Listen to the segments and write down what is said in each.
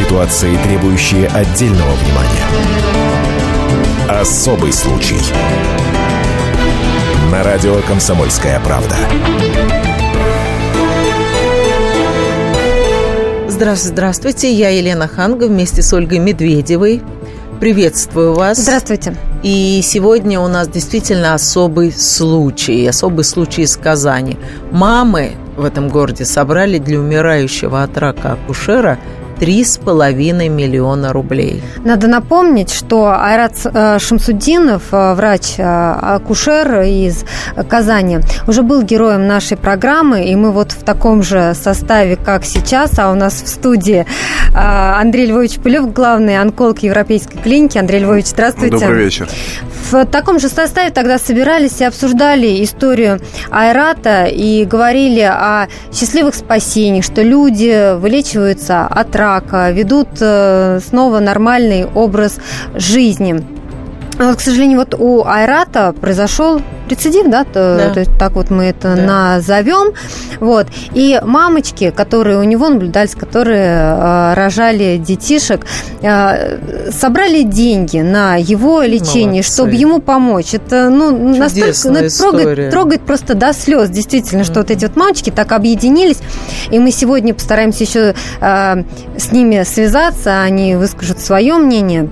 Ситуации, требующие отдельного внимания. Особый случай. На радио «Комсомольская правда». Здравствуйте, здравствуйте. Я Елена Ханга вместе с Ольгой Медведевой. Приветствую вас. Здравствуйте. И сегодня у нас действительно особый случай, особый случай из Казани. Мамы в этом городе собрали для умирающего от рака акушера три с половиной миллиона рублей. Надо напомнить, что Айрат э, Шамсудинов, э, врач-акушер из Казани, уже был героем нашей программы, и мы вот в таком же составе, как сейчас, а у нас в студии э, Андрей Львович Пылев, главный онколог Европейской клиники. Андрей Львович, здравствуйте. Добрый вечер. В таком же составе тогда собирались и обсуждали историю Айрата и говорили о счастливых спасениях, что люди вылечиваются от рака, ведут э, снова нормальный образ жизни. К сожалению, вот у Айрата произошел рецидив, да, то, Да. то есть так вот мы это Да. назовем. Вот. И мамочки, которые у него наблюдались, которые э, рожали детишек, э, собрали деньги на его лечение, Молодцы. чтобы ему помочь. Это, ну, настолько ну, это трогает, трогает просто до слез, действительно, что вот эти вот мамочки так объединились. И мы сегодня постараемся еще э, с ними связаться, они выскажут свое мнение.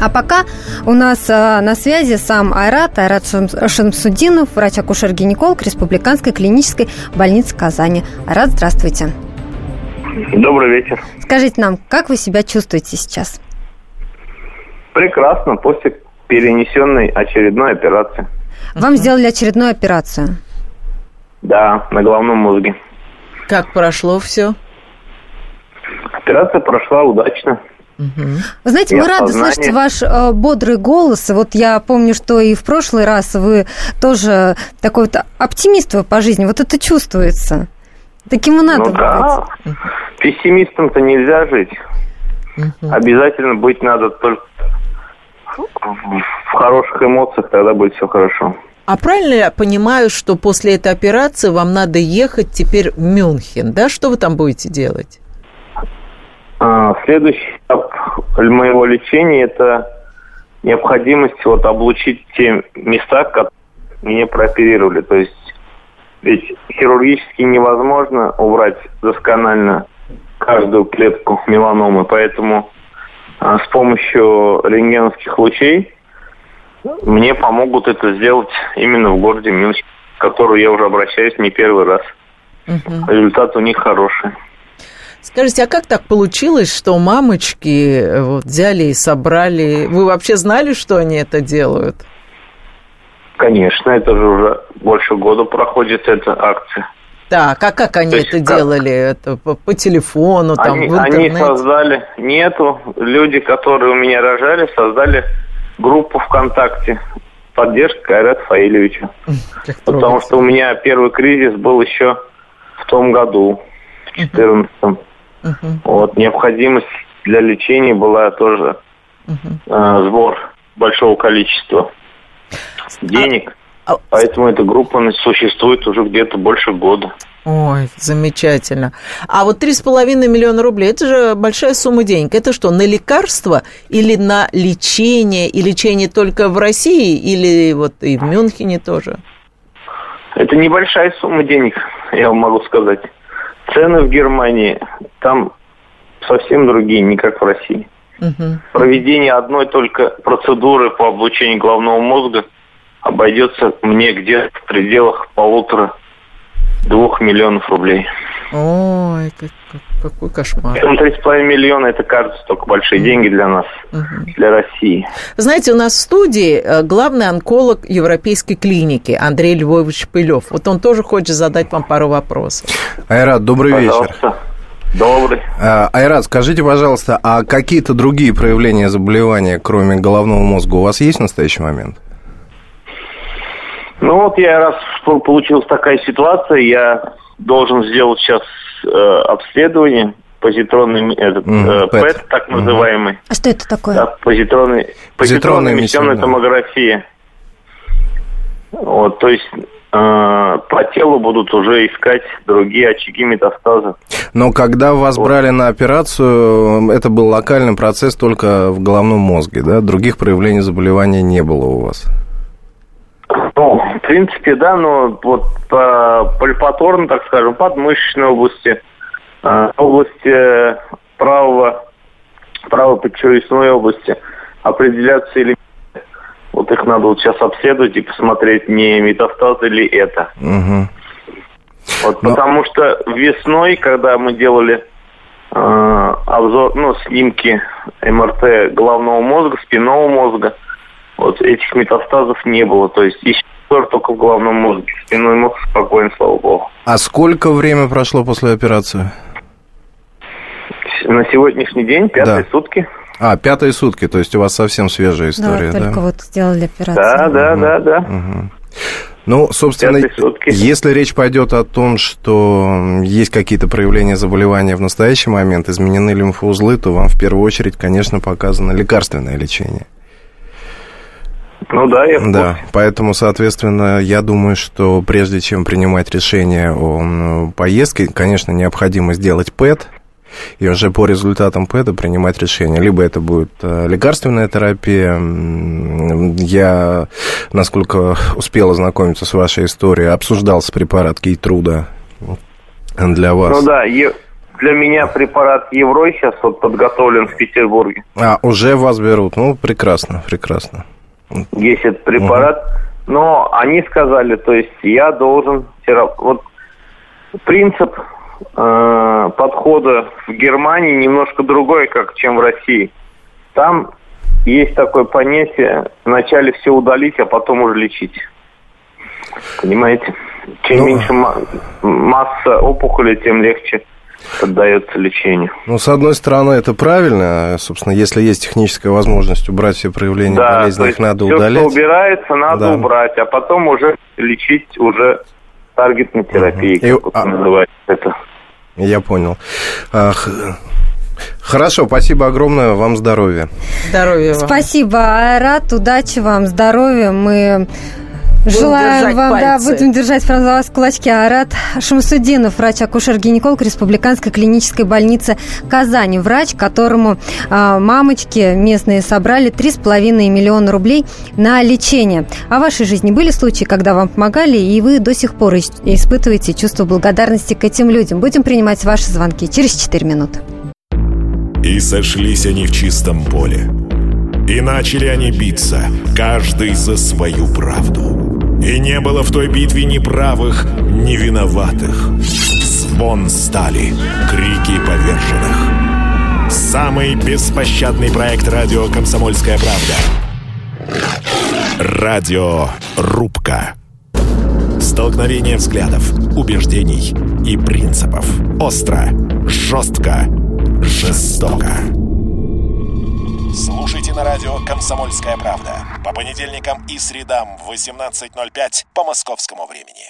А пока у нас э, на связи сам Айрат, Айрат Шам- Шамсудинов, врач-акушер-гинеколог Республиканской клинической больницы Казани. Айрат, здравствуйте. Добрый вечер. Скажите нам, как вы себя чувствуете сейчас? Прекрасно, после перенесенной очередной операции. Вам сделали очередную операцию. Да, на головном мозге. Как прошло все? Операция прошла удачно. Вы знаете, И мы рады слышать ваш э, бодрый голос. Вот я помню, что и в прошлый раз вы тоже такой вот оптимист вы по жизни. Вот это чувствуется. Таким и надо ну да, пессимистом-то нельзя жить. Обязательно быть надо только в хороших эмоциях, тогда будет все хорошо. А правильно я понимаю, что после этой операции вам надо ехать теперь в Мюнхен, да? Что вы там будете делать? А, Следующий этап моего лечения – это необходимость вот облучить те места, которые мне прооперировали. То есть ведь хирургически невозможно убрать досконально каждую клетку меланомы, поэтому а, с помощью рентгеновских лучей мне помогут это сделать именно в городе Мюнхен, в который я уже обращаюсь не первый раз. Результат у них хороший. Скажите, а как так получилось, что мамочки э, вот, взяли и собрали? Вы вообще знали, что они это делают? Конечно, это же уже больше года проходит эта акция. Так, а как они То это как? делали? Это по, по телефону, там, они, в они интернете? создали, нету, люди, которые у меня рожали, создали группу ВКонтакте. Поддержка Айрата Фаилевича. Потому что у меня первый кризис был еще в том году, в 2014 Мгм. Вот, необходимость для лечения была тоже э, сбор большого количества денег. А- Поэтому эта группа существует уже где-то больше года. Ой, замечательно. А вот 3,5 миллиона рублей, это же большая сумма денег. Это что, на лекарства или на лечение? И лечение только в России или вот и в Мюнхене тоже? Это небольшая сумма денег, я вам могу сказать. Цены в Германии там совсем другие, не как в России. Мгм. Проведение одной только процедуры по облучению головного мозга обойдется мне где-то в пределах полутора-двух миллионов рублей. Ой, как- как- какой кошмар. Поэтому 3,5 миллиона это кажется только большие деньги для нас, для России. Знаете, у нас в студии э, главный онколог Европейской клиники Андрей Львович Пылев. Вот он тоже хочет задать вам пару вопросов. Айрат, добрый вечер. Пожалуйста. Добрый. А, Айрат, скажите, пожалуйста, а какие-то другие проявления заболевания, кроме головного мозга, у вас есть в настоящий момент? Ну вот я раз получилась такая ситуация, я должен сделать сейчас э, обследование позитронный этот, э, ПЭТ. ПЭТ, так называемый. А что это такое? Да, позитронный, позитронная эмиссионная томография. Вот, то есть по телу будут уже искать другие очаги метастаза. Но когда вас вот. брали на операцию, это был локальный процесс только в головном мозге, да? Других проявлений заболевания не было у вас? Ну, в принципе, да, но вот по пальпаторно, так скажем, подмышечной области, э, области правого, правой подчелюстной области определяться элементы. Вот их надо вот сейчас обследовать и посмотреть, не метастазы ли это. Угу. Вот Но... потому что весной, когда мы делали э, обзор, ну, снимки МРТ головного мозга, спинного мозга, вот этих метастазов не было. То есть еще только в головном мозге. Спинной мозг спокоен, слава богу. А сколько время прошло после операции? На сегодняшний день пятые да. сутки. А, пятые сутки, то есть у вас совсем свежая история, да? только да? вот сделали операцию. Да, да, угу. да, да. Угу. Ну, собственно, если речь пойдет о том, что есть какие-то проявления заболевания в настоящий момент, изменены лимфоузлы, то вам в первую очередь, конечно, показано лекарственное лечение. Ну да, я Да, поэтому, соответственно, я думаю, что прежде чем принимать решение о поездке, конечно, необходимо сделать ПЭТ, и уже по результатам ПЭТа принимать решение. Либо это будет э, лекарственная терапия. Я, насколько успел ознакомиться с вашей историей, обсуждался препарат Кейтруда для вас. Ну да, для меня препарат Еврой сейчас вот подготовлен в Петербурге. А, уже вас берут. Ну, прекрасно, прекрасно. Есть этот препарат. Угу. Но они сказали, то есть я должен... Вот принцип э, подхода в Германии немножко другой, как чем в России. Там есть такое понятие вначале все удалить, а потом уже лечить. Понимаете? Чем ну... меньше масса опухоли, тем легче поддается лечению. Ну, с одной стороны, это правильно. Собственно, если есть техническая возможность убрать все проявления да, болезни, их надо все, удалять. Все, что убирается, надо да. убрать, а потом уже лечить уже таргетной терапией, угу. как И, а... называется это. Я понял. Хорошо, спасибо огромное, вам здоровья. Здоровья вам. Спасибо, Айрат, удачи вам, здоровья. Мы Желаем вам, пальцы. да, будем держать прям за вас кулачки. Арат Шамсудинов, врач-акушер-гинеколог Республиканской клинической больницы Казани. Врач, которому а, мамочки местные собрали 3,5 миллиона рублей на лечение. А в вашей жизни были случаи, когда вам помогали, и вы до сих пор испытываете чувство благодарности к этим людям? Будем принимать ваши звонки через 4 минуты. И сошлись они в чистом поле. И начали они биться, каждый за свою правду. И не было в той битве ни правых, ни виноватых. Звон стали, крики поверженных. Самый беспощадный проект радио «Комсомольская правда». Радио «Рубка». Столкновение взглядов, убеждений и принципов. Остро, жестко, жестоко. Слушайте на радио «Комсомольская правда» по понедельникам и средам в 18.05 по московскому времени.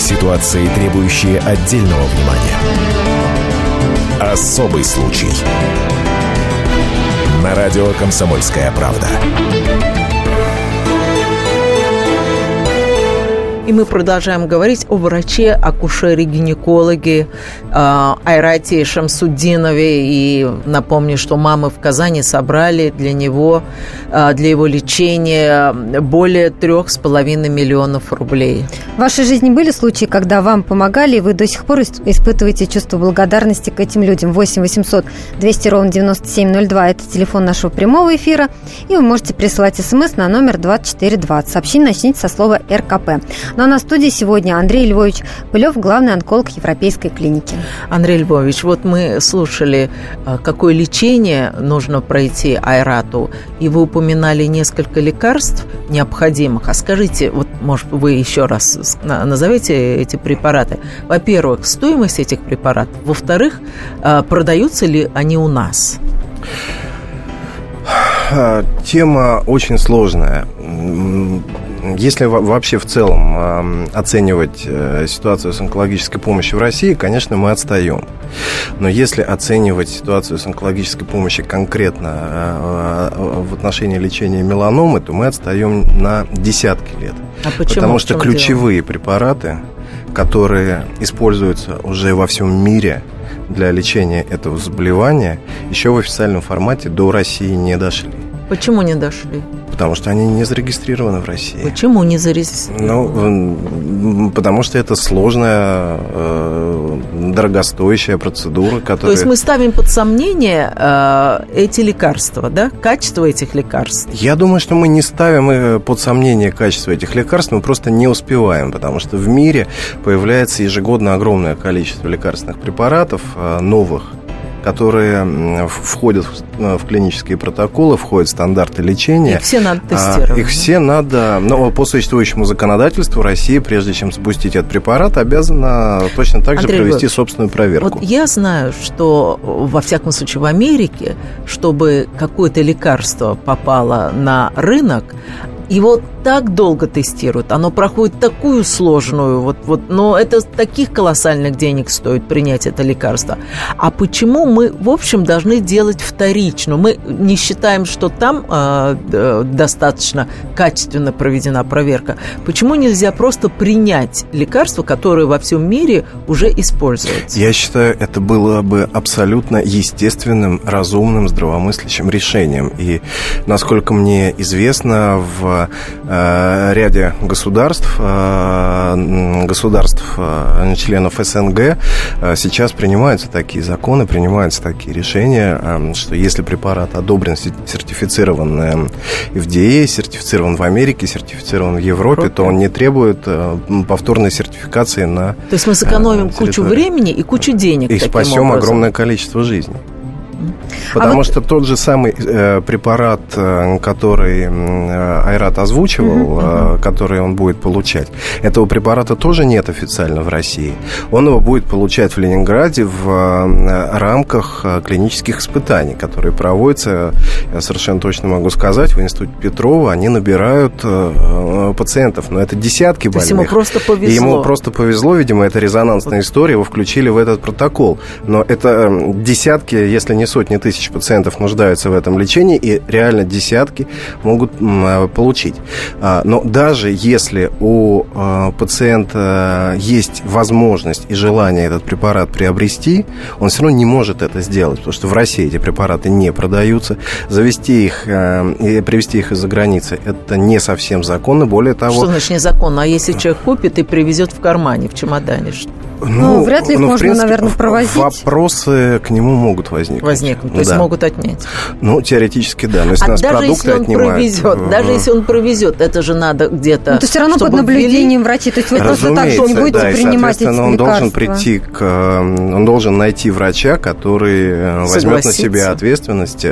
Ситуации, требующие отдельного внимания. Особый случай. На радио «Комсомольская правда». И мы продолжаем говорить о враче, акушере, гинекологе э, Айрате Шамсудинове. И напомню, что мамы в Казани собрали для него, э, для его лечения более трех с половиной миллионов рублей. В вашей жизни были случаи, когда вам помогали, и вы до сих пор испытываете чувство благодарности к этим людям? 8 800 200 ровно 9702 – это телефон нашего прямого эфира. И вы можете присылать смс на номер 2420. Сообщение начните со слова «РКП». Ну, а на студии сегодня Андрей Львович Пылев, главный онколог Европейской клиники. Андрей Львович, вот мы слушали, э, какое лечение нужно пройти Айрату, и вы упоминали несколько лекарств необходимых. А скажите, вот, может, вы еще раз назовете эти препараты. Во-первых, стоимость этих препаратов. Во-вторых, э, продаются ли они у нас? Тема очень сложная Если вообще в целом оценивать э, ситуацию с онкологической помощью в России, конечно, мы отстаем. Но если оценивать ситуацию с онкологической помощью конкретно э, э, в отношении лечения меланомы, то мы отстаем на десятки лет. А почему? Потому что ключевые дело? препараты, которые используются уже во всем мире для лечения этого заболевания, еще в официальном формате до России не дошли. Почему не дошли? Потому что они не зарегистрированы в России. Почему не зарегистрированы? Ну, потому что это сложная, э, дорогостоящая процедура, которая... То есть мы ставим под сомнение э, эти лекарства, да? Качество этих лекарств? Я думаю, что мы не ставим э, под сомнение качество этих лекарств, мы просто не успеваем, потому что в мире появляется ежегодно огромное количество лекарственных препаратов новых, которые входят в клинические протоколы, входят в стандарты лечения. Их все надо а, тестировать. Их все надо, но по существующему законодательству Россия, прежде чем запустить этот препарат, обязана точно так же Андрей провести собственную проверку. Вот я знаю, что во всяком случае в Америке, чтобы какое-то лекарство попало на рынок, его так долго тестируют, оно проходит такую сложную, вот, вот, но это таких колоссальных денег стоит принять это лекарство. А почему мы, в общем, должны делать вторично? Мы не считаем, что там э, достаточно качественно проведена проверка. Почему нельзя просто принять лекарство, которое во всем мире уже используется? Я считаю, это было бы абсолютно естественным, разумным, здравомыслящим решением. И, насколько мне известно, в э, ряде государств, э, государств э, членов СНГ э, сейчас принимаются такие законы, принимаются такие решения, э, что если препарат одобрен, сертифицирован э, FDA, сертифицирован в Америке, сертифицирован в Европе, Европе. то он не требует э, повторной сертификации на То есть мы сэкономим э, кучу времени и кучу денег. И спасем образом. огромное количество жизней. Потому а вот... что тот же самый э, препарат, э, который э, Айрат озвучивал, uh-huh, который он будет получать, этого препарата тоже нет официально в России. Он его будет получать в Ленинграде в э, рамках э, клинических испытаний, которые проводятся, я совершенно точно могу сказать, в Институте Петрова. Они набирают э, пациентов, но это десятки больных. То есть ему просто повезло. И ему просто повезло, видимо, это резонансная история, его включили в этот протокол. Но это десятки, если не сотни тысяч пациентов нуждаются в этом лечении, и реально десятки могут а, получить. А, но даже если у а, пациента есть возможность и желание этот препарат приобрести, он все равно не может это сделать, потому что в России эти препараты не продаются. Завести их и привезти их из-за границы – это не совсем законно. Более того... Что значит незаконно? А если человек купит и привезет в кармане, в чемодане? Ну, ну вряд ли их ну, можно, принципе, наверное, провозить. Вопросы к нему могут возникнуть. Возникнуть, то есть да. могут отнять. Ну, теоретически, да. Но если а нас даже продукты если он отнимают, провезет, даже если он провезет, это же надо где-то... Ну, то все равно под наблюдением ввели... врачей. То есть вы просто так же не будете да, принимать эти он лекарства. должен прийти к... Он должен найти врача, который э, возьмет на себя ответственность,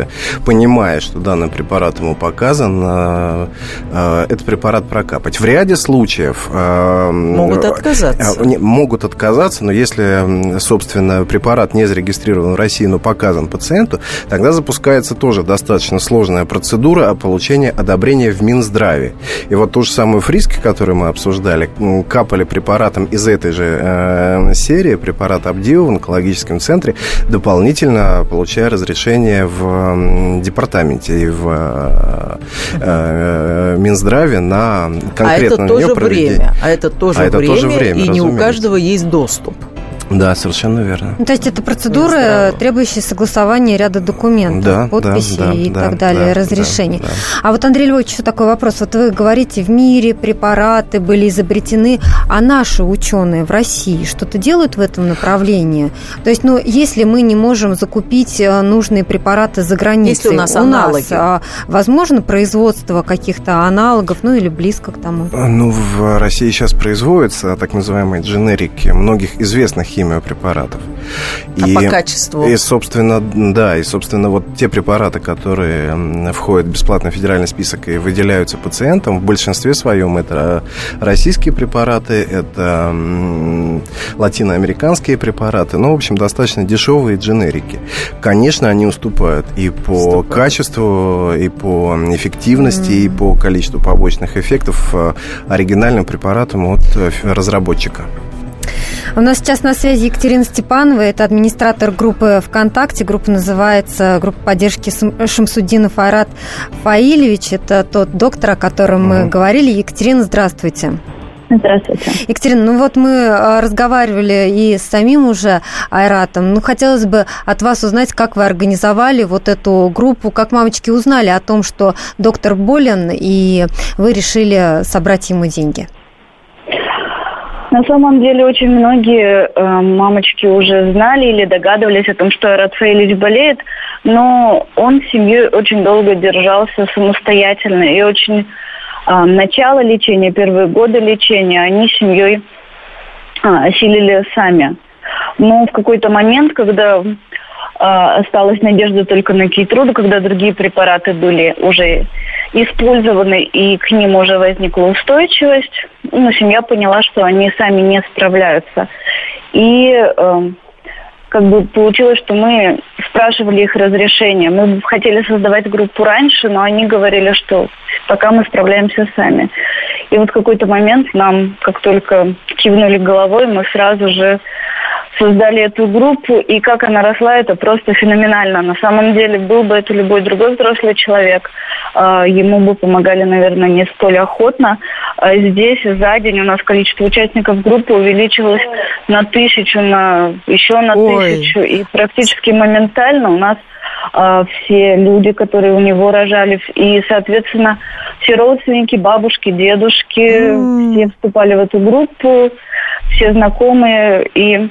понимая, что данный препарат ему показан, э, э, этот препарат прокапать. В ряде случаев... Могут отказаться. Могут отказаться, но если, собственно, препарат не зарегистрирован в России, но показан пациенту, тогда запускается тоже достаточно сложная процедура о получении одобрения в Минздраве. И вот ту же самую фриски, которую мы обсуждали, капали препаратом из этой же э, серии, препарат Абдио в онкологическом центре, дополнительно получая разрешение в департаменте и в э, э, Минздраве на конкретное а это тоже время, а это тоже, а время, тоже время, и не у каждого есть доступ. Да, совершенно верно. Ну, то есть это процедура, требующая согласования ряда документов, да, подписей да, да, и да, так далее, да, разрешений. Да, да. А вот, Андрей Львович, еще такой вопрос. Вот вы говорите, в мире препараты были изобретены, а наши ученые в России что-то делают в этом направлении? То есть, ну, если мы не можем закупить э, нужные препараты за границей, если у нас, у аналоги. нас возможно производство каких-то аналогов, ну, или близко к тому? Ну, в России сейчас производятся так называемые дженерики многих известных химиопрепаратов. А по качеству? И, собственно, да, и, собственно, вот те препараты, которые входят в бесплатный федеральный список и выделяются пациентам, в большинстве своем это российские препараты, это латиноамериканские препараты, ну, в общем, достаточно дешевые дженерики. Конечно, они уступают и по уступают. качеству, и по эффективности, mm. и по количеству побочных эффектов э, оригинальным препаратам от э, разработчика. У нас сейчас на связи Екатерина Степанова, это администратор группы ВКонтакте. Группа называется «Группа поддержки Шамсудинов Айрат Фаилевич». Это тот доктор, о котором мы говорили. Екатерина, здравствуйте. Здравствуйте. Екатерина, ну вот мы а, разговаривали и с самим уже Айратом. Ну, хотелось бы от вас узнать, как вы организовали вот эту группу, как мамочки узнали о том, что доктор болен, и вы решили собрать ему деньги. На самом деле очень многие э, мамочки уже знали или догадывались о том, что Ратфаэлич болеет, но он с семьей очень долго держался самостоятельно и очень э, начало лечения, первые годы лечения они с семьей э, осилили сами. Но в какой-то момент, когда осталась надежда только на кейтруду, когда другие препараты были уже использованы, и к ним уже возникла устойчивость. Ну, семья поняла, что они сами не справляются. И э, как бы получилось, что мы спрашивали их разрешение. Мы хотели создавать группу раньше, но они говорили, что пока мы справляемся сами. И вот в какой-то момент нам, как только кивнули головой, мы сразу же создали эту группу, и как она росла, это просто феноменально. На самом деле, был бы это любой другой взрослый человек, а, ему бы помогали, наверное, не столь охотно. А здесь за день у нас количество участников группы увеличилось на тысячу, на еще на Ой. тысячу, и практически моментально у нас а, все люди, которые у него рожали, и, соответственно, все родственники, бабушки, дедушки, mm. все вступали в эту группу, все знакомые, и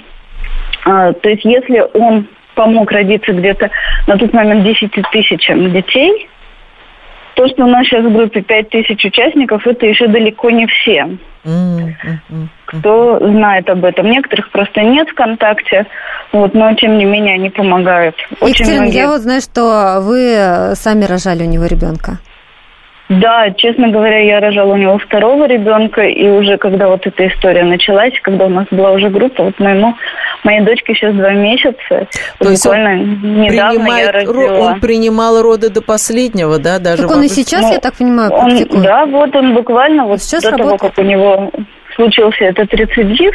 то есть если он помог родиться где-то на тот момент 10 тысячам детей, то, что у нас сейчас в группе 5 тысяч участников, это еще далеко не все. Кто знает об этом. Некоторых просто нет ВКонтакте, вот, но тем не менее они помогают. Очень Екатерина, многие... я вот знаю, что вы сами рожали у него ребенка. Да, честно говоря, я рожала у него второго ребенка, и уже когда вот эта история началась, когда у нас была уже группа, вот моему, моей дочке сейчас два месяца, То буквально недавно я родила. Он принимал роды до последнего, да, даже? Так он и сейчас, ну, я так понимаю, практикует? Он, да, вот он буквально вот сейчас до работает? того, как у него случился этот рецидив,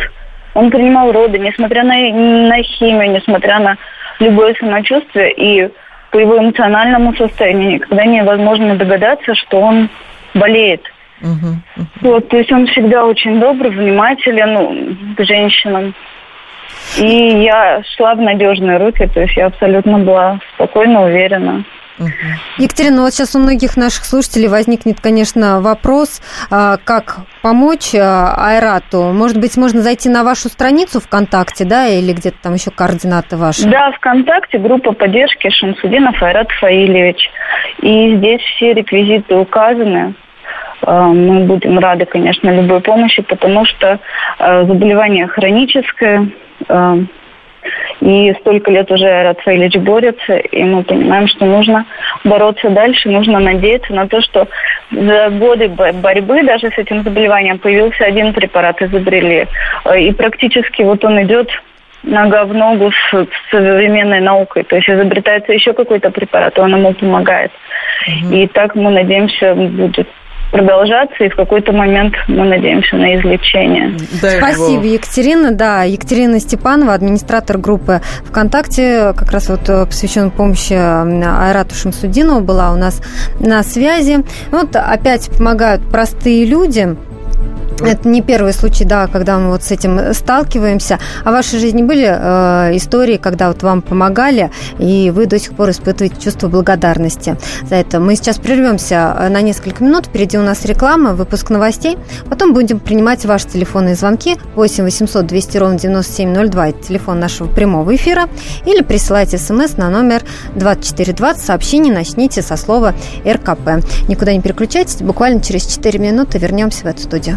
он принимал роды, несмотря на, на химию, несмотря на любое самочувствие, и по его эмоциональному состоянию никогда невозможно догадаться, что он болеет. Угу, угу. Вот, то есть он всегда очень добрый, внимателен ну, к женщинам. И я шла в надежные руки, то есть я абсолютно была спокойно, уверена. Екатерина, ну вот сейчас у многих наших слушателей возникнет, конечно, вопрос, а, как помочь а, Айрату. Может быть, можно зайти на вашу страницу ВКонтакте, да, или где-то там еще координаты ваши? Да, ВКонтакте группа поддержки Шамсудинов Айрат Фаилевич. И здесь все реквизиты указаны. А, мы будем рады, конечно, любой помощи, потому что заболевание хроническое, и столько лет уже Рацвейлич борется, и мы понимаем, что нужно бороться дальше, нужно надеяться на то, что за годы борьбы даже с этим заболеванием появился один препарат, изобрели. И практически вот он идет нога в ногу с, с современной наукой. То есть изобретается еще какой-то препарат, он ему помогает. Угу. И так мы надеемся будет продолжаться, и в какой-то момент мы надеемся на излечение. Дай Спасибо, его. Екатерина. Да, Екатерина Степанова, администратор группы ВКонтакте, как раз вот э, посвящен помощи Айрату Шамсудинову, была у нас на связи. Вот опять помогают простые люди, это не первый случай, да, когда мы вот с этим сталкиваемся. А в вашей жизни были э, истории, когда вот вам помогали, и вы до сих пор испытываете чувство благодарности за это? Мы сейчас прервемся э, на несколько минут. Впереди у нас реклама, выпуск новостей. Потом будем принимать ваши телефонные звонки 8 800 200 ровно 9702. Это телефон нашего прямого эфира. Или присылайте смс на номер 2420. Сообщение начните со слова РКП. Никуда не переключайтесь. Буквально через 4 минуты вернемся в эту студию.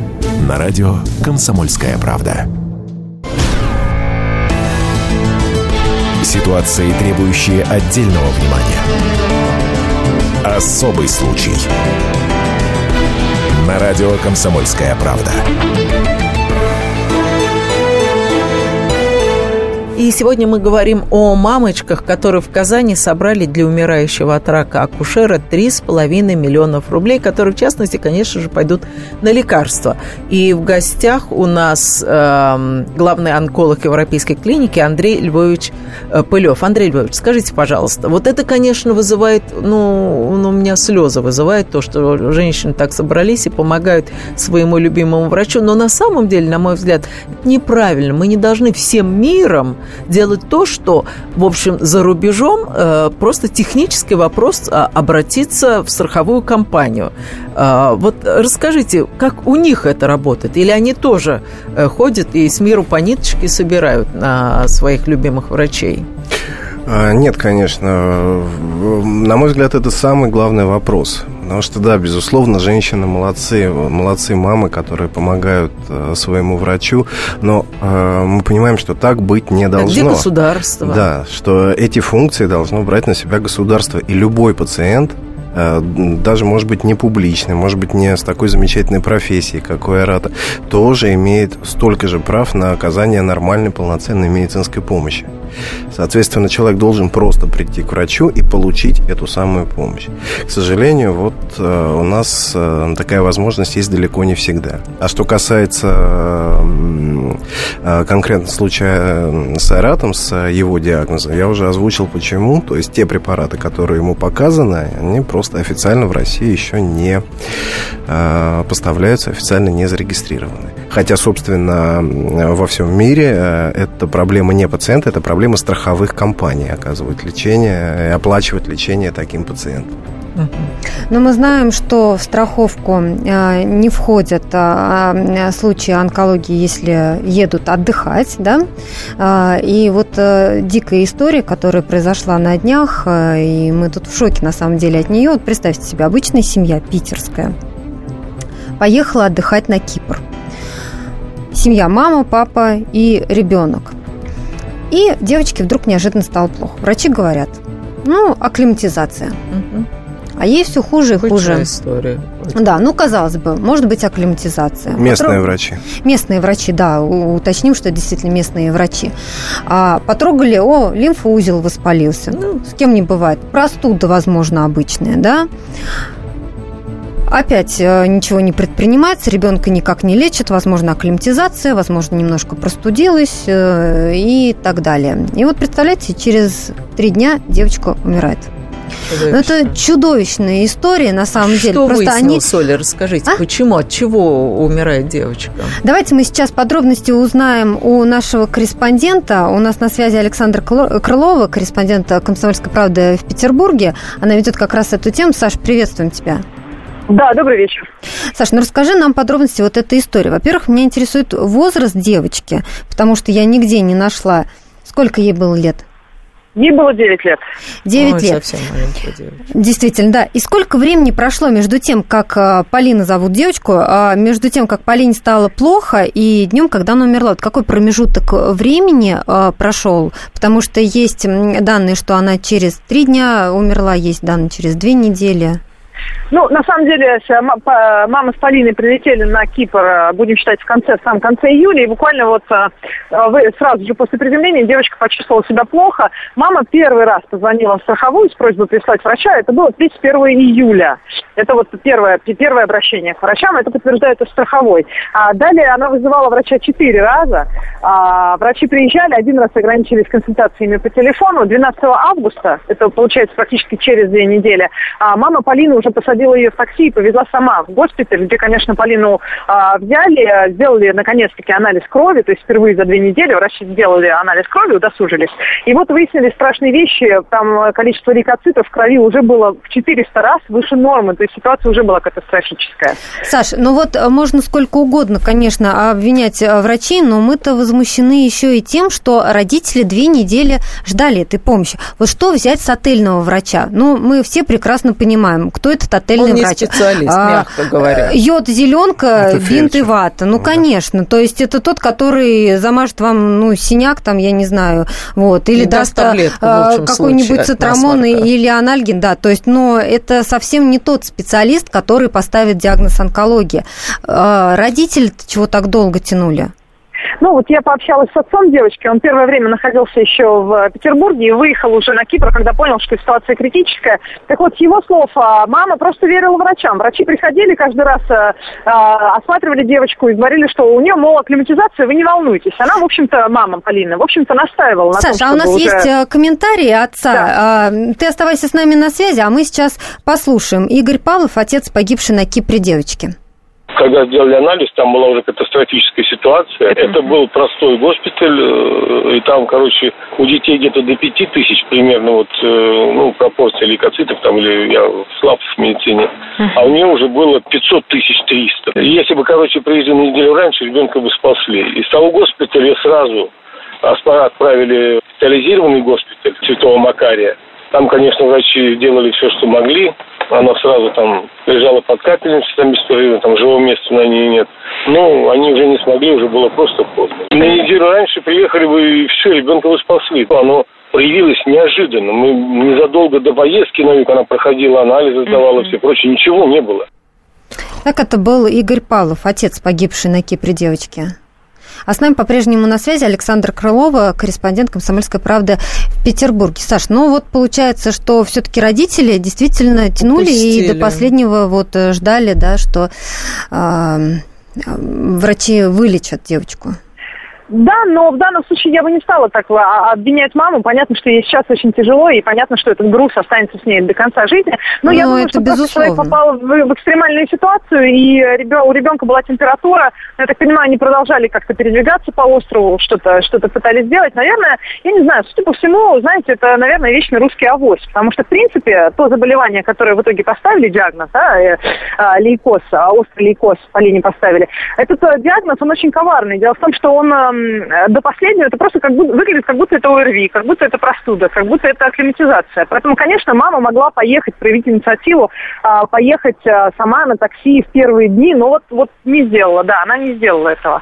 на радио «Комсомольская правда». Ситуации, требующие отдельного внимания. Особый случай. На радио «Комсомольская правда». И сегодня мы говорим о мамочках, которые в Казани собрали для умирающего от рака акушера 3,5 миллионов рублей, которые, в частности, конечно же, пойдут на лекарства. И в гостях у нас э, главный онколог Европейской клиники Андрей Львович э, Пылев. Андрей Львович, скажите, пожалуйста, вот это, конечно, вызывает, ну, ну, у меня слезы вызывает то, что женщины так собрались и помогают своему любимому врачу, но на самом деле, на мой взгляд, неправильно. Мы не должны всем миром делать то, что, в общем, за рубежом э, просто технический вопрос э, обратиться в страховую компанию. Э, вот расскажите, как у них это работает? Или они тоже э, ходят и с миру по ниточке собирают на своих любимых врачей? А, нет, конечно. На мой взгляд, это самый главный вопрос. Потому что, да, безусловно, женщины молодцы, молодцы мамы, которые помогают э, своему врачу, но э, мы понимаем, что так быть не должно. Где государство? Да, что эти функции должно брать на себя государство. И любой пациент Э, даже, может быть, не публичный, может быть, не с такой замечательной профессией, как у Айрата, тоже имеет столько же прав на оказание нормальной, полноценной медицинской помощи. Соответственно, человек должен просто прийти к врачу и получить эту самую помощь. К сожалению, вот э, у нас э, такая возможность есть далеко не всегда. А что касается конкретно случая с Айратом, с его диагнозом, я уже озвучил почему. То есть те препараты, которые ему показаны, они просто официально в России еще не э, поставляются, официально не зарегистрированы. Хотя, собственно, во всем мире э, это проблема не пациента, это проблема страховых компаний оказывать лечение и оплачивать лечение таким пациентам. Но мы знаем, что в страховку э, не входят а, случаи онкологии, если едут отдыхать, да. И вот э, дикая история, которая произошла на днях, э, и мы тут в шоке на самом деле от нее. Вот представьте себе, обычная семья питерская поехала отдыхать на Кипр. Семья мама, папа и ребенок. И девочке вдруг неожиданно стало плохо. Врачи говорят, ну, акклиматизация. Угу. А ей все хуже и хуже. история. Да, ну, казалось бы, может быть акклиматизация. Местные Потрог... врачи. Местные врачи, да, уточним, что действительно местные врачи. А, потрогали, о, лимфоузел воспалился. Ну, с кем не бывает. Простуда, возможно, обычная, да. Опять э, ничего не предпринимается, ребенка никак не лечат, возможно, акклиматизация, возможно, немножко простудилась э, и так далее. И вот представляете, через три дня девочка умирает. Ну, это чудовищная история, на самом деле. Что Просто выяснил они... Соля? Расскажите, а? почему, от чего умирает девочка? Давайте мы сейчас подробности узнаем у нашего корреспондента. У нас на связи Александр Крылова, корреспондент «Комсомольской правды» в Петербурге. Она ведет как раз эту тему. Саш, приветствуем тебя. Да, добрый вечер. Саш, ну расскажи нам подробности вот этой истории. Во-первых, меня интересует возраст девочки, потому что я нигде не нашла, сколько ей было лет. Ей было 9 лет. 9 Ой, лет. Совсем Действительно, да. И сколько времени прошло между тем, как а, Полина зовут девочку, а между тем, как Полине стало плохо, и днем, когда она умерла? Вот какой промежуток времени а, прошел? Потому что есть данные, что она через три дня умерла, есть данные через две недели. Ну, на самом деле, мама с Полиной прилетели на Кипр, э, будем считать, в конце, в самом конце июля, и буквально вот э, сразу же после приземления девочка почувствовала себя плохо. Мама первый раз позвонила в страховую с просьбой прислать врача, это было 31 июля. Это вот первое, первое обращение к врачам, это подтверждает страховой. А далее она вызывала врача четыре раза. А, врачи приезжали, один раз ограничились консультациями по телефону. 12 августа, это получается практически через две недели, а мама Полина уже посадила ее в такси и повезла сама в госпиталь, где, конечно, Полину а, взяли, сделали наконец-таки анализ крови, то есть впервые за две недели врачи сделали анализ крови, удосужились. И вот выяснили страшные вещи, там количество лейкоцитов в крови уже было в 400 раз выше нормы, то есть ситуация уже была катастрофическая. Саш, ну вот э, можно сколько угодно, конечно, обвинять э, врачей, но мы-то возмущены еще и тем, что родители две недели ждали этой помощи. Вот что взять с отельного врача? Ну, мы все прекрасно понимаем, кто этот отельный Он не врач. специалист, А, мягко говоря. Йод, зеленка, Это бинт и вата. Ну, конечно. То есть это тот, который замажет вам, ну, синяк там, я не знаю, вот. Или И даст даст а, лучшем какой-нибудь цитрамон или анальгин, да. То есть, но это совсем не тот специалист, который поставит диагноз онкологии. А, Родители чего так долго тянули? Ну, вот я пообщалась с отцом девочки, он первое время находился еще в Петербурге и выехал уже на Кипр, когда понял, что ситуация критическая. Так вот, с его слов, а, мама просто верила врачам. Врачи приходили каждый раз, а, а, осматривали девочку и говорили, что у нее, мол, акклиматизация, вы не волнуйтесь. Она, в общем-то, мама Полина, в общем-то, настаивала на том, Саша, а у нас уже- есть э, комментарии отца. А, Ты оставайся с нами на связи, а мы сейчас послушаем. Игорь Павлов, отец погибшей на Кипре девочки. Когда сделали анализ, там была уже катастрофическая ситуация. Это был простой госпиталь, э, и там, короче, у детей где-то до пяти тысяч примерно вот, э, ну, пропорция лейкоцитов, там, или я слаб в медицине, а у нее уже было 500 тысяч 300. И Если бы, короче, привезли на неделю раньше, ребенка бы спасли. Из того госпиталя сразу оспа- отправили в специализированный госпиталь Святого Макария. Там, конечно, врачи делали все, что могли. Она сразу там лежала под капельницей, там беспрерывно, там живого места на ней нет. Ну, они уже не смогли, уже было просто поздно. На неделю раньше приехали бы и все, ребенка бы спасли. Оно проявилось неожиданно. Мы незадолго до поездки на юг она проходила анализы, сдавала все прочее, ничего не было. Так это был Игорь Павлов, отец погибшей на Кипре девочки. А с нами по-прежнему на связи Александр Крылова, корреспондент «Комсомольской правды» в Петербурге. Саш, ну вот получается, что все-таки родители действительно тянули и Упустили. до последнего вот э, ждали, да, что а, врачи вылечат девочку. Да, но в данном случае я бы не стала так а, обвинять маму. Понятно, что ей сейчас очень тяжело, и понятно, что этот груз останется с ней до конца жизни. Но я Ну, думаю, что просто человек безусловно. попал в, в экстремальную ситуацию, и ребё- у ребенка была температура. Я так понимаю, они продолжали как-то передвигаться по острову, что-то что пытались сделать. Наверное, я не знаю, судя по всему, знаете, это, наверное, вечный русский авось. Потому что, в принципе, то заболевание, которое в итоге поставили диагноз, да, э, а, лейкоз, а, острый лейкоз Полине поставили, этот э, диагноз, он очень коварный. Дело в том, что он эм, до последнего, это просто как будто, выглядит, как будто это ОРВИ, как будто это простуда, как будто это акклиматизация. Поэтому, конечно, мама могла поехать, проявить инициативу, а, поехать а, сама на такси в первые дни, но вот, вот не сделала, да, она не сделала этого.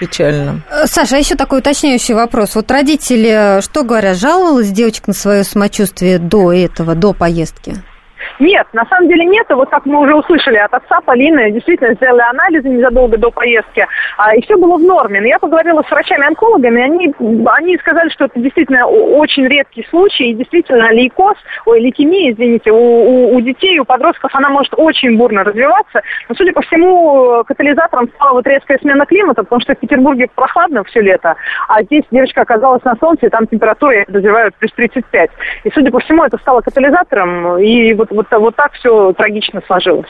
Печально. Э, Саша, а еще такой уточняющий вопрос. Вот родители, э, что говорят, жаловалась девочка на свое самочувствие до этого, до поездки? Нет, на самом деле нет. И вот как мы уже услышали от отца Полины, действительно сделали анализы незадолго до поездки, а, и все было в норме. Но я поговорила с врачами-онкологами, они, они сказали, что это действительно очень редкий случай, и действительно лейкоз, ой, лейкемия, извините, у, у- у детей, у подростков она может очень бурно развиваться. Но, судя по всему, катализатором стала вот резкая смена климата, потому что в Петербурге прохладно все лето, а здесь девочка оказалась на солнце, и там температура, я подозреваю, плюс 35. И, судя по всему, это стало катализатором, и вот, вот, вот так все трагично сложилось.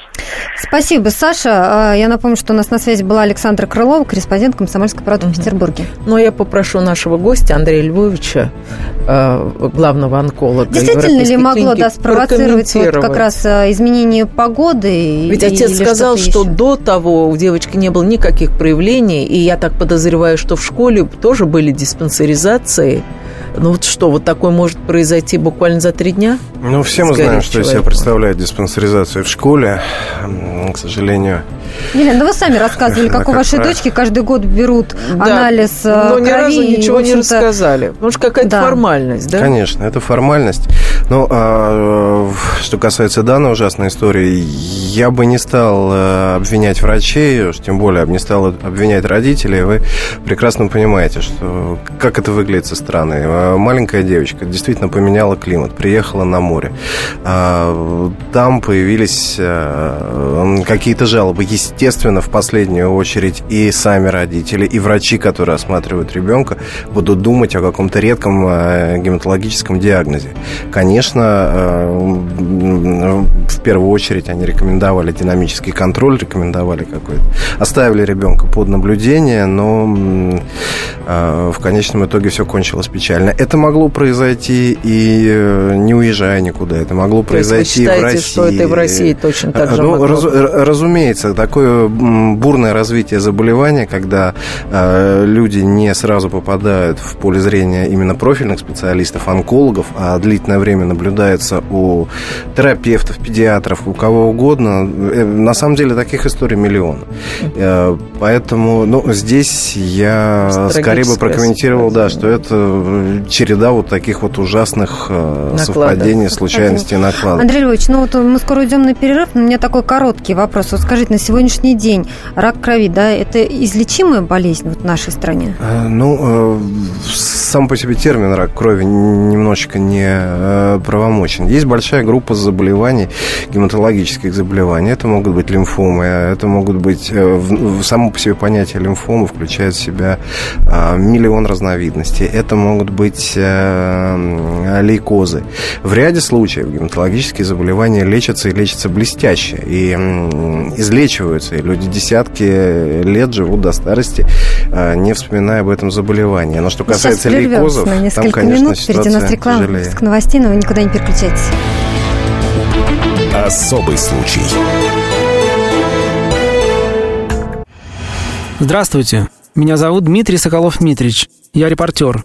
Спасибо, Саша. А, Я напомню, что у нас на связи была Александра Крылова, корреспондент «Комсомольской правды» в Петербурге. Но я попрошу нашего гостя Андрея Львовича, э, главного онколога Действительно ли могло да, спровоцировать вот как раз а, изменение погоды? Ведь и- отец сказал, что еще? до того у девочки не было никаких проявлений, и я так подозреваю, что в школе тоже были диспансеризации. Ну вот что, вот такое может произойти буквально за три дня? Ну, все мы знаем, что из себя представляет диспансеризация в школе. К сожалению, Елена, ну вы сами рассказывали, Да, как у вашей дочки каждый год берут Да, анализ а, Но ни крови, разу ничего не рассказали. Потому что какая-то Да. формальность, да? Конечно, это формальность. Но а, э, что касается данной ужасной истории, я бы не стал э, обвинять врачей, уж тем более не стал обвинять родителей. Вы прекрасно понимаете, что как это выглядит со стороны. Э, Маленькая девочка действительно поменяла климат, приехала на море. А, Там появились э, какие-то жалобы. Естественно, в последнюю очередь и сами родители, и врачи, которые осматривают ребенка, будут думать о каком-то редком э, гематологическом диагнозе. Конечно, э, в первую очередь они рекомендовали динамический контроль, рекомендовали какой-то. Оставили ребенка под наблюдение, но э, в конечном итоге все кончилось печально. Это могло произойти и э, не уезжая никуда. Это могло То произойти вы считаете, в России. что это и в России точно так же ну, могло? Раз, разумеется, такое бурное развитие заболевания, когда э, люди не сразу попадают в поле зрения именно профильных специалистов, онкологов, а длительное время наблюдается у терапевтов, педиатров, у кого угодно. Э, на самом деле таких историй миллион. Э, поэтому ну, здесь я скорее бы прокомментировал, да, что это череда вот таких вот ужасных Накладов. совпадений, случайностей, накладов. Андрей Львович, ну вот мы скоро уйдем на перерыв, но у меня такой короткий вопрос. Вот скажите, на сегодняшний день рак крови, да, это излечимая болезнь вот в нашей стране? Ну, сам по себе термин рак крови немножечко не правомочен. Есть большая группа заболеваний, гематологических заболеваний. Это могут быть лимфомы, это могут быть... Э, само по себе понятие лимфомы включает в себя а, миллион разновидностей. Это могут быть э, лейкозы. В ряде случаев гематологические заболевания лечатся и лечатся блестяще. И излечиваются. И люди десятки лет живут до старости, э, не вспоминая об этом заболевании. Но что касается лейкозов, на там, конечно, минут. Впереди у нас реклама, новостей, но вы никуда не переключайтесь. Особый случай. Здравствуйте. Меня зовут Дмитрий Соколов-Митрич. Я репортер.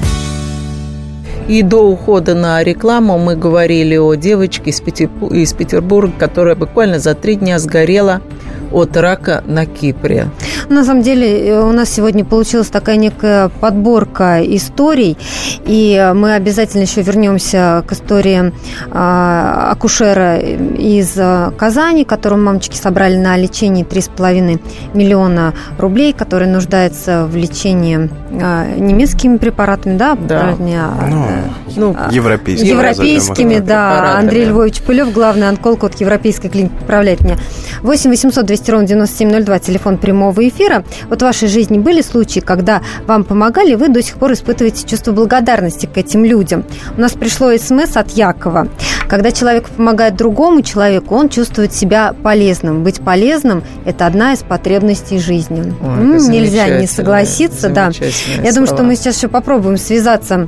И до ухода на рекламу мы говорили о девочке из Петербурга, которая буквально за три дня сгорела от рака на Кипре. На самом деле э, у нас сегодня получилась такая некая подборка историй, и мы обязательно еще вернемся к истории э, акушера из э, Казани, которому мамочки собрали на лечение 3,5 миллиона рублей, который нуждается в лечении э, немецкими препаратами, да? Да. Ну, ну, европейскими. Европейскими, да. Андрей Львович Пылев, главный онколог от Европейской клиники, поправляет меня. 8 800 200 ровно 9702, телефон прямого эфира. Вот в вашей жизни были случаи, когда вам помогали, вы до сих пор испытываете чувство благодарности к этим людям. У нас пришло смс от Якова. Когда человек помогает другому человеку, он чувствует себя полезным. Быть полезным – это одна из потребностей жизни. Ой, Нельзя не согласиться, да. Я думаю, что мы сейчас еще попробуем связаться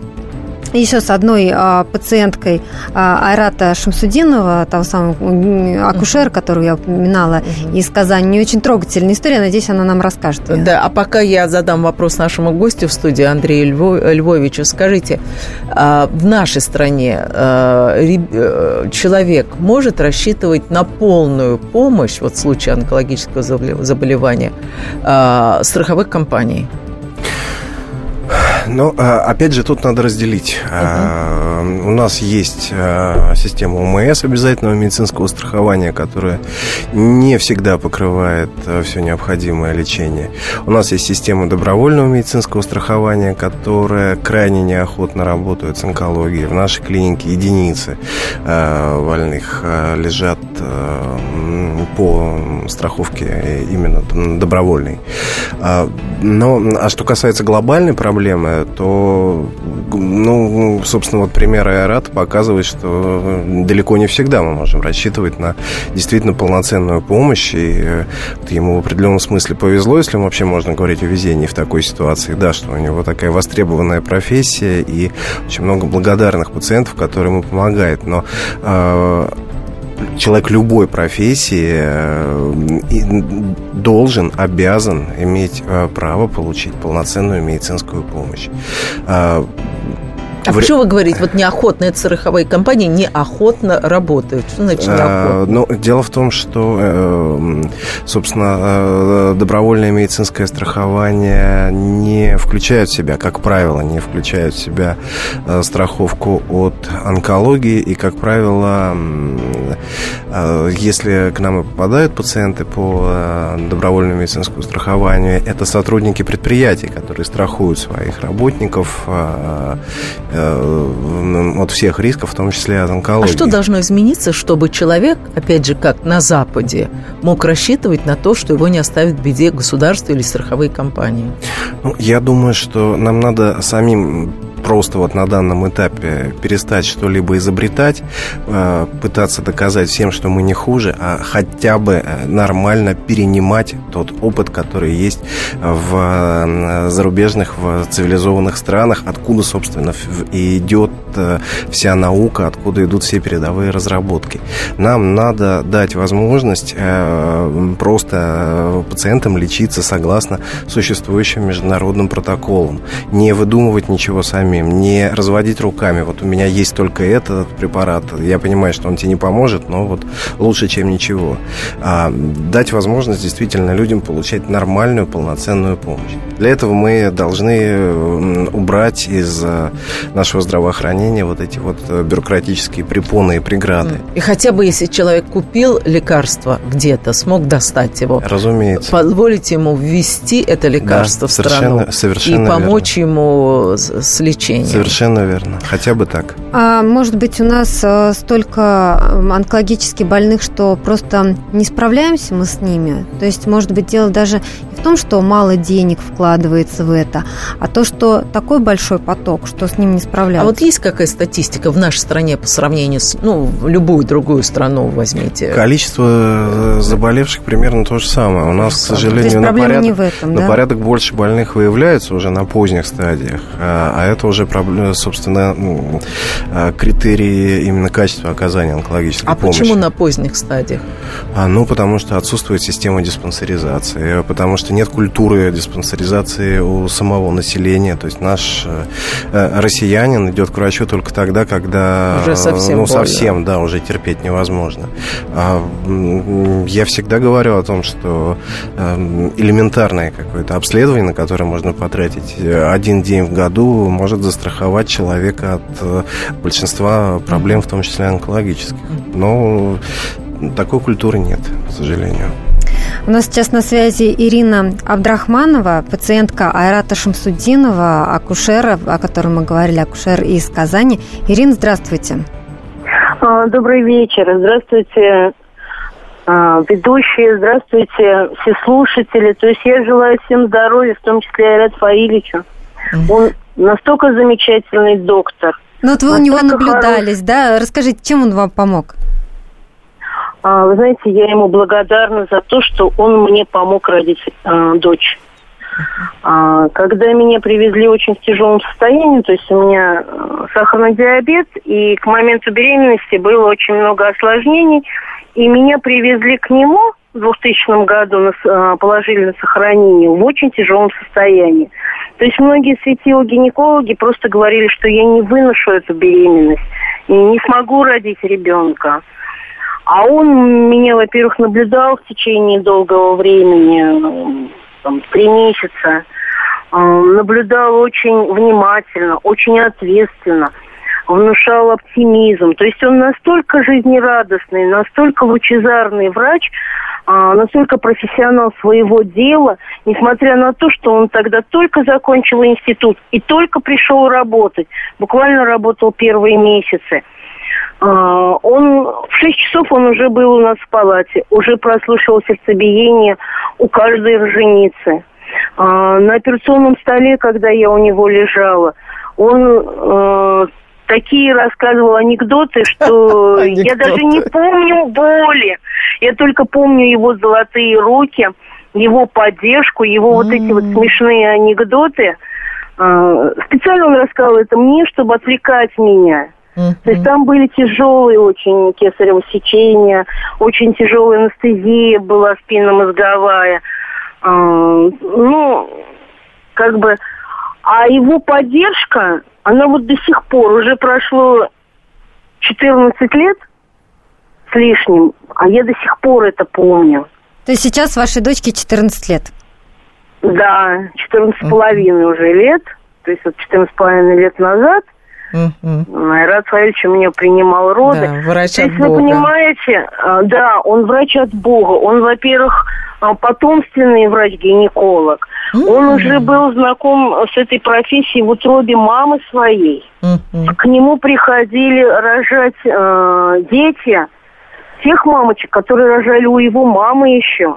еще с одной а, пациенткой а, Айрата Шамсудинова, того самого акушера, которую я упоминала, uh из Казани. Не очень трогательная история, надеюсь, она нам расскажет. Да, а пока я задам вопрос нашему гостю в студии, Андрею Львовичу, скажите, а, в нашей стране а, э, человек может рассчитывать на полную помощь вот в случае онкологического заболевания а, страховых компаний? Ну, опять же, тут надо разделить. Uh-huh. У нас есть а, система УМС обязательного медицинского страхования, которая не всегда покрывает а, все необходимое лечение. У нас есть система добровольного медицинского страхования, которая крайне неохотно работает с онкологией. В нашей клинике единицы больных лежат по страховке именно добровольной. Но, а что касается глобальной проблемы, то, ну, собственно, вот пример Аэрат показывает, что далеко не всегда мы можем рассчитывать на действительно полноценную помощь, и э, ему в определенном смысле повезло, если вообще можно говорить о везении в такой ситуации, да, что у него такая востребованная профессия и очень много благодарных пациентов, которым ему помогает, но э, человек любой профессии э, должен, обязан иметь э, право получить полноценную медицинскую помощь. А, в... почему вы говорите, вот неохотные цеховые компании неохотно работают? Что значит а, неохотно? Ну, дело в том, что, э, собственно, э, добровольное медицинское страхование не включает в себя, как правило, не включает в себя э, страховку от онкологии и, как правило, если к нам и попадают пациенты по добровольному медицинскому страхованию, это сотрудники предприятий, которые страхуют своих работников от всех рисков, в том числе от онкологии. А что должно измениться, чтобы человек, опять же, как на Западе, мог рассчитывать на то, что его не оставит в беде государство или страховые компании? Ну, я думаю, что нам надо самим просто вот на данном этапе перестать что-либо изобретать, э, пытаться доказать всем, что мы не хуже, а хотя бы э, нормально перенимать тот опыт, который есть в э, зарубежных, в цивилизованных странах, откуда, собственно, и идет вся наука, откуда идут все передовые разработки. Нам надо дать возможность просто пациентам лечиться согласно существующим международным протоколам, не выдумывать ничего сами самим, не разводить руками. Вот у меня есть только этот препарат, я понимаю, что он тебе не поможет, но вот лучше, чем ничего. А, дать возможность действительно людям получать нормальную, полноценную помощь. Для этого мы должны убрать из э, нашего здравоохранения вот эти вот э, бюрократические препоны и преграды. И хотя бы если человек купил лекарство где-то, смог достать его. Разумеется. Позволить ему ввести это лекарство да, в страну. Совершенно и помочь верно. ему с лечением лечения. Совершенно верно. Хотя бы так. А, может быть, у нас э, столько онкологически больных, что просто не справляемся мы с ними? То есть, может быть, дело даже том, что мало денег вкладывается в это, а то, что такой большой поток, что с ним не справляются. А вот есть какая статистика в нашей стране по сравнению с, ну, любую другую страну возьмите? Количество э, заболевших примерно то же самое. У нас, к сожалению, на порядок, этом, на да? порядок больше больных выявляется уже на поздних стадиях, а, а это уже, собственно, а, критерии именно качества оказания онкологической а помощи. А почему на поздних стадиях? А, ну, потому что отсутствует система диспансеризации, потому что нет культуры диспансеризации у самого населения. То есть наш э, россиянин идет к врачу только тогда, когда... Уже совсем Ну, больно. совсем, да, уже терпеть невозможно. А, я всегда говорю о том, что э, элементарное какое-то обследование, на которое можно потратить э, один день в году, может застраховать человека от э, большинства проблем, в том числе онкологических. Но такой культуры нет, к сожалению. У нас сейчас на связи Ирина Абдрахманова, пациентка Айрата Шамсудинова, акушера, о котором мы говорили, акушер из Казани. Ирина, здравствуйте. А, добрый вечер. Здравствуйте, а, ведущие, здравствуйте, все слушатели. То есть я желаю всем здоровья, в том числе Айрату Фаиличу. Он настолько замечательный доктор. Ну вот вы у него наблюдались, хорош... да? Расскажите, чем он вам помог? А, вы знаете, я ему благодарна за то, что он мне помог родить а, дочь. А, когда меня привезли очень в тяжелом состоянии, то есть у меня э, сахарный диабет, и к моменту беременности было очень много осложнений, и меня привезли к нему в 2000 году, на, положили на сохранение в очень тяжелом состоянии. То есть многие светило-гинекологи просто говорили, что я не выношу эту беременность и не смогу родить ребенка. А он меня, во-первых, наблюдал в течение долгого времени, там, три месяца. Наблюдал очень внимательно, очень ответственно, внушал оптимизм. То есть он настолько жизнерадостный, настолько лучезарный врач, настолько профессионал своего дела, несмотря на то, что он тогда только закончил институт и только пришел работать. Буквально работал первые месяцы. Он в 6 часов он уже был у нас в палате, уже прослушал сердцебиение у каждой роженицы. На операционном столе, когда я у него лежала, он такие рассказывал анекдоты, что я даже не помню боли. Я только помню его золотые руки, его поддержку, его вот эти вот смешные анекдоты. Специально он рассказывал это мне, чтобы отвлекать меня. Mm-hmm. То есть там были тяжелые очень кесарево сечения, очень тяжелая анестезия была спинномозговая. А, ну, как бы, а его поддержка, она вот до сих пор, уже прошло 14 лет с лишним, а я до сих пор это помню. То есть сейчас вашей дочке 14 лет? Да, 14 с половиной уже лет, то есть вот 14 с половиной лет назад Угу. Айрат Фаильевич у меня принимал роды. Да, врач То есть, от Бога. вы понимаете, а, да, он врач от Бога. Он, во-первых, а, потомственный врач-гинеколог. Mm-hmm. Он уже был знаком с этой профессией в утробе мамы своей. Mm-hmm. К нему приходили рожать э, дети тех мамочек, которые рожали у его мамы еще.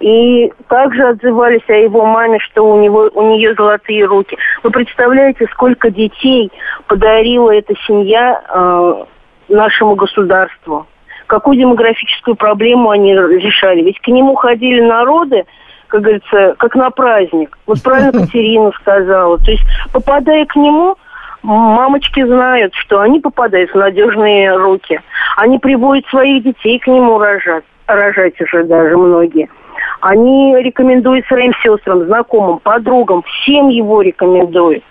И также отзывались о его маме, что у, него, у нее золотые руки. Вы представляете, сколько детей подарила эта семья э, нашему государству? Какую демографическую проблему они решали? Ведь к нему ходили народы, как говорится, как на праздник. Вот правильно Катерина сказала. То есть, попадая к нему, мамочки знают, что они попадают в надежные руки. Они приводят своих детей к нему рожать, рожать уже даже многие. Они рекомендуют своим сестрам, знакомым, подругам, всем его рекомендуют.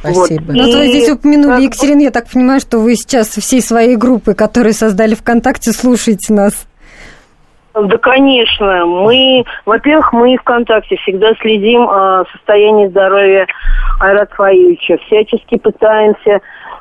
Спасибо. Вот. Ну, вот вы здесь упомянули, как... Екатерина, я так понимаю, что вы сейчас всей своей группы, которые создали ВКонтакте, слушаете нас. Да, конечно. Мы, во-первых, мы ВКонтакте всегда следим о состоянии здоровья Айрат Фаильевича. Всячески пытаемся а,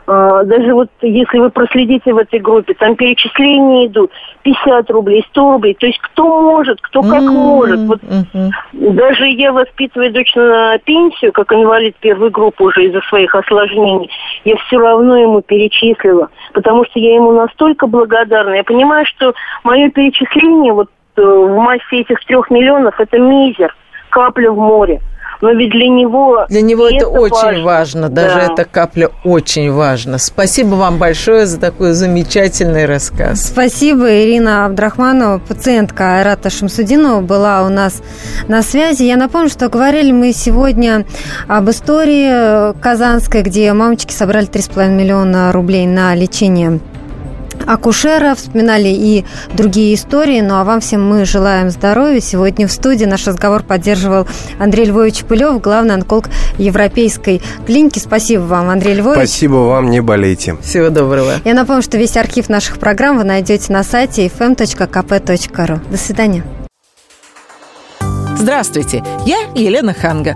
даже вот если вы проследите в этой группе, там перечисления идут 50 рублей, 100 рублей. То есть кто может, кто как mm-hmm. может. Вот mm-hmm. Даже я воспитываю дочь на пенсию, как инвалид первой группы уже из-за своих осложнений, я все равно ему перечислила, потому что я ему настолько благодарна. Я понимаю, что мое перечисление вот э, в массе этих трех миллионов это мизер, капля в море но ведь для него... Для него это, это очень важно, важно. даже да. эта капля очень важна. Спасибо вам большое за такой замечательный рассказ. Спасибо, Ирина Абдрахманова, пациентка Айрата Шамсудинова была у нас на связи. Я напомню, что говорили мы сегодня об истории казанской, где мамочки собрали 3,5 миллиона рублей на лечение акушера, вспоминали и другие истории. Ну а вам всем мы желаем здоровья. Сегодня в студии наш разговор поддерживал Андрей Львович Пылев, главный онколог Европейской клиники. Спасибо вам, Андрей Львович. Спасибо вам, не болейте. Всего доброго. Я напомню, что весь архив наших программ вы найдете на сайте fm.kp.ru. До свидания. Здравствуйте, я Елена Ханга.